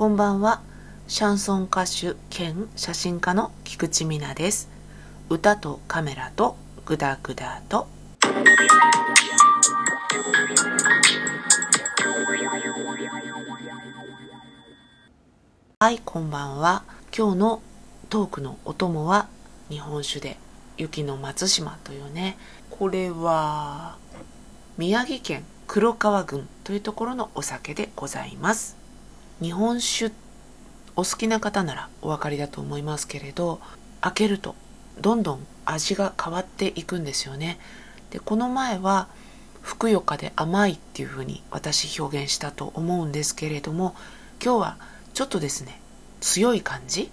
こんばんは。シャンソン歌手兼写真家の菊池美奈です。歌とカメラとグダグダと。はい、こんばんは。今日のトークのお供は日本酒で雪の松島というね、これは宮城県黒川郡というところのお酒でございます日本酒お好きな方ならお分かりだと思いますけれど開けるとどんどん味が変わっていくんですよね。でこの前はふくよかで甘いっていうふうに私表現したと思うんですけれども今日はちょっとですね強い感じ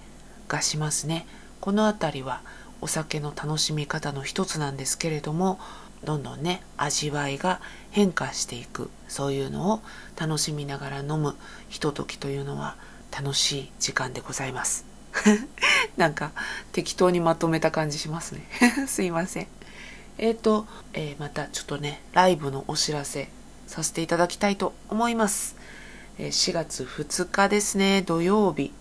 がしますね。この辺りはお酒の楽しみ方の一つなんですけれどもどんどんね味わいが変化していく。そういうのを楽しみながら飲むひとときというのは楽しい時間でございます。なんか適当にまとめた感じしますね。すいません。えっ、ー、と、えー、またちょっとねライブのお知らせさせていただきたいと思います、えー、4月2日ですね土曜日。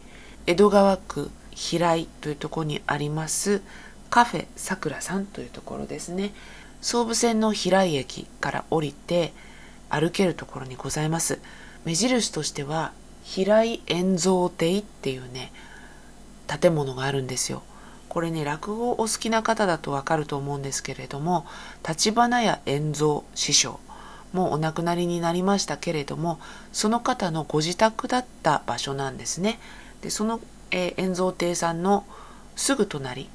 江戸川区平井というところにありますカフェさくらさんというところですね。総武線の平井駅から降りて歩けるところにございます。目印としては平井円蔵亭っていうね建物があるんですよ。これね落語お好きな方だとわかると思うんですけれども橘屋円蔵師匠もうお亡くなりになりましたけれどもその方のご自宅だった場所なんですね。でその、え、円蔵亭さんのすぐ隣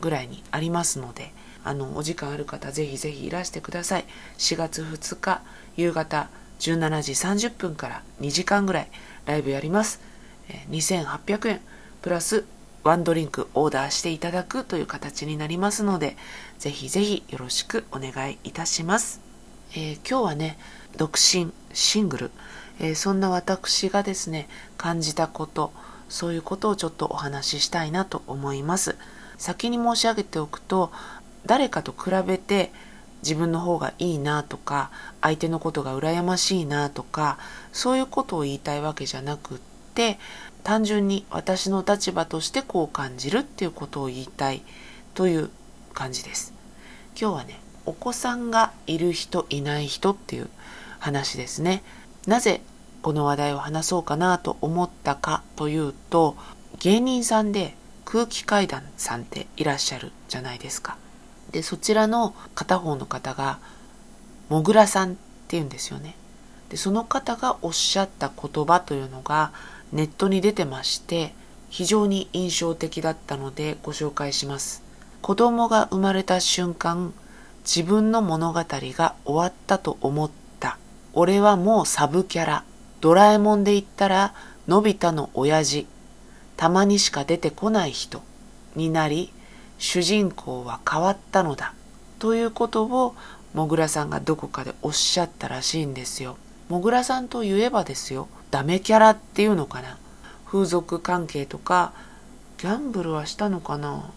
ぐらいにありますのであのお時間ある方ぜひぜひいらしてください。4月2日夕方17時30分から2時間ぐらいライブやります。2800円プラスワンドリンクオーダーしていただくという形になりますのでぜひぜひよろしくお願いいたします、えー、今日はね独身シングル、えー、そんな私がですね感じたことそういうことをちょっとお話ししたいなと思います。先に申し上げておくと誰かと比べて自分の方がいいなとか相手のことが羨ましいなとかそういうことを言いたいわけじゃなくって単純に私の立場としてこう感じるっていうことを言いたいという感じです。今日はねお子さんがいる人いない人っていう話ですね。なぜこの話題を話そうかなと思ったかというと芸人さんで空気階段さんっていらっしゃるじゃないですか。でそちらの片方の方がもぐらさんっていうんですよね。でその方がおっしゃった言葉というのがネットに出てまして非常に印象的だったのでご紹介します。子供が生まれた瞬間自分の物語が終わったと思った。俺はもうサブキャラ。ドラえもんで言ったらのび太の親父。たまにしか出てこない人になり主人公は変わったのだということをもぐらさんがどこかでおっしゃったらしいんですよ。もぐらさんといえばですよダメキャラっていうのかな。風俗関係とかギャンブルはしたのかな。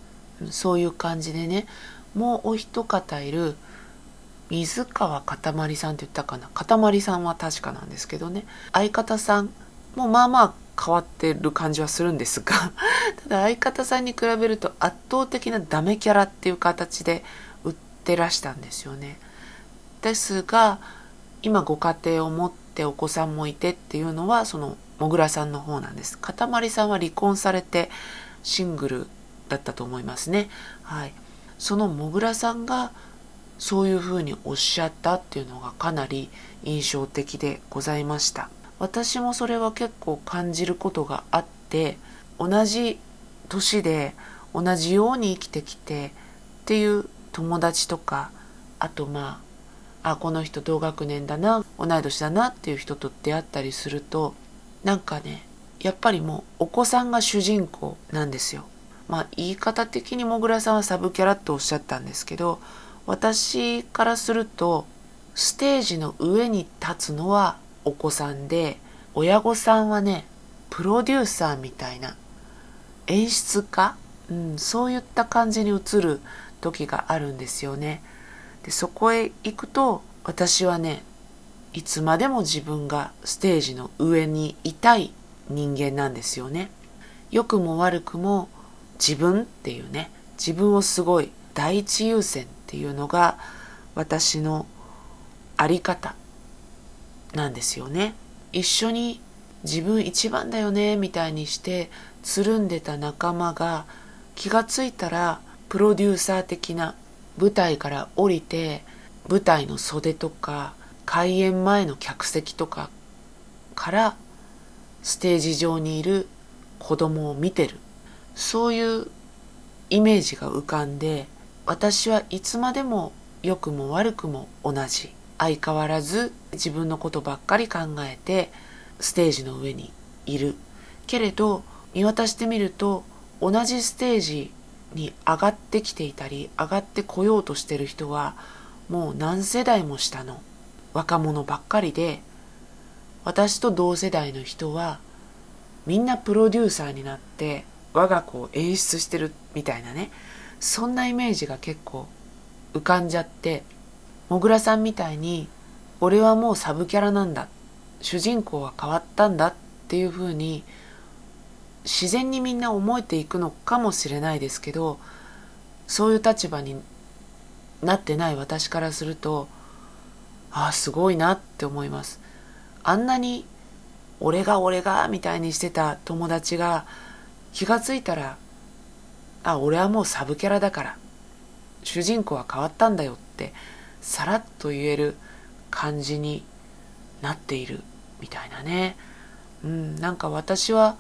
そういう感じでねもうお一方いる水川かたまりさんって言ったかな。かたまりさんは確かなんですけどね。相方さんもまあまあ変わってる感じはするんですが ただ相方さんに比べると圧倒的なダメキャラっていう形で売ってらしたんですよね。ですが今ご家庭を持ってお子さんもいてっていうのはそのもぐらさんの方なんです。かたまりさんは離婚されてシングルだったと思いますね。はい。そのもぐらさんがそういうふうにおっしゃったっていうのがかなり印象的でございました。私もそれは結構感じることがあって同じ年で同じように生きてきてっていう友達とかあとまああこの人同学年だな同い年だなっていう人と出会ったりするとなんかねやっぱりもうお子さんが主人公なんですよ。まあ言い方的にもぐらさんはサブキャラっておっしゃったんですけど私からするとステージの上に立つのはお子さんで親御さんはねプロデューサーみたいな演出家、うん、そういった感じに映る時があるんですよね。でそこへ行くと私はねいつまでも自分がステージの上にいたい人間なんですよね。良くも悪くも自分っていうね自分をすごい第一優先っていうのが私のあり方。なんですよね。一緒に自分一番だよねみたいにしてつるんでた仲間が気がついたらプロデューサー的な舞台から降りて舞台の袖とか開演前の客席とかからステージ上にいる子供を見てる。そういうイメージが浮かんで私はいつまでも良くも悪くも同じ。相変わらず自分のことばっかり考えてステージの上にいる。けれど見渡してみると同じステージに上がってきていたり上がってこようとしてる人はもう何世代も下の若者ばっかりで私と同世代の人はみんなプロデューサーになって我が子を演出してるみたいなねそんなイメージが結構浮かんじゃってもぐらさんみたいに俺はもうサブキャラなんだ。主人公は変わったんだっていうふうに自然にみんな思えていくのかもしれないですけどそういう立場になってない私からするとああすごいなって思います。あんなに俺が俺がみたいにしてた友達が気がついたらあ俺はもうサブキャラだから主人公は変わったんだよってさらっと言える感じになっているみたいなね。うんなんか私は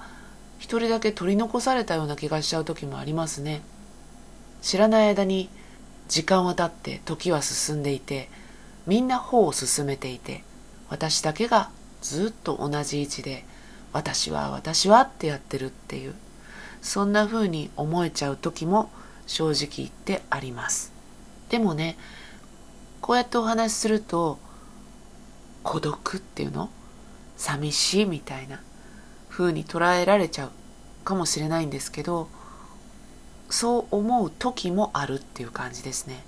一人だけ取り残されたような気がしちゃう時もありますね。知らない間に時間は経って時は進んでいてみんな歩を進めていて私だけがずっと同じ位置で私は私はってやってるっていうそんな風に思えちゃう時も正直言ってあります。でもねこうやってお話しすると孤独っていうの？寂しいみたいな風に捉えられちゃうかもしれないんですけどそう思う時もあるっていう感じですね。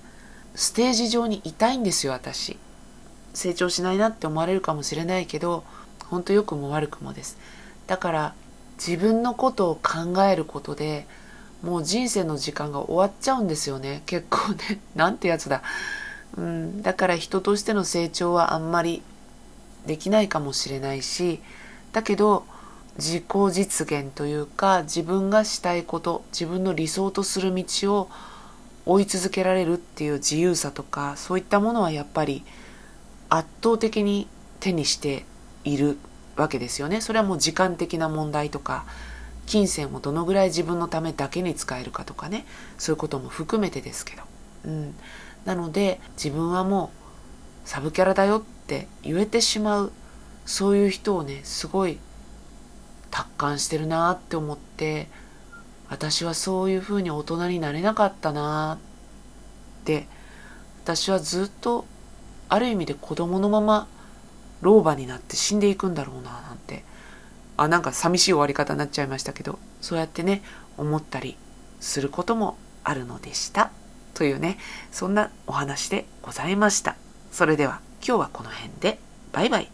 ステージ上にいたいんですよ私。成長しないなって思われるかもしれないけど本当良くも悪くもです。だから自分のことを考えることでもう人生の時間が終わっちゃうんですよね。結構ね。なんてやつだ。うん。だから人としての成長はあんまりできないかもしれないしだけど自己実現というか自分がしたいこと自分の理想とする道を追い続けられるっていう自由さとかそういったものはやっぱり圧倒的に手にしているわけですよね。それはもう時間的な問題とか金銭をどのぐらい自分のためだけに使えるかとかね。そういうことも含めてですけど、うん、なので自分はもうサブキャラだよって言えてしまうそういう人をねすごい達観してるなって思って私はそういうふうに大人になれなかったなって私はずっとある意味で子供のまま老婆になって死んでいくんだろうななんてあなんか寂しい終わり方になっちゃいましたけどそうやってね思ったりすることもあるのでした。というねそんなお話でございました。それでは今日はこの辺でバイバイ。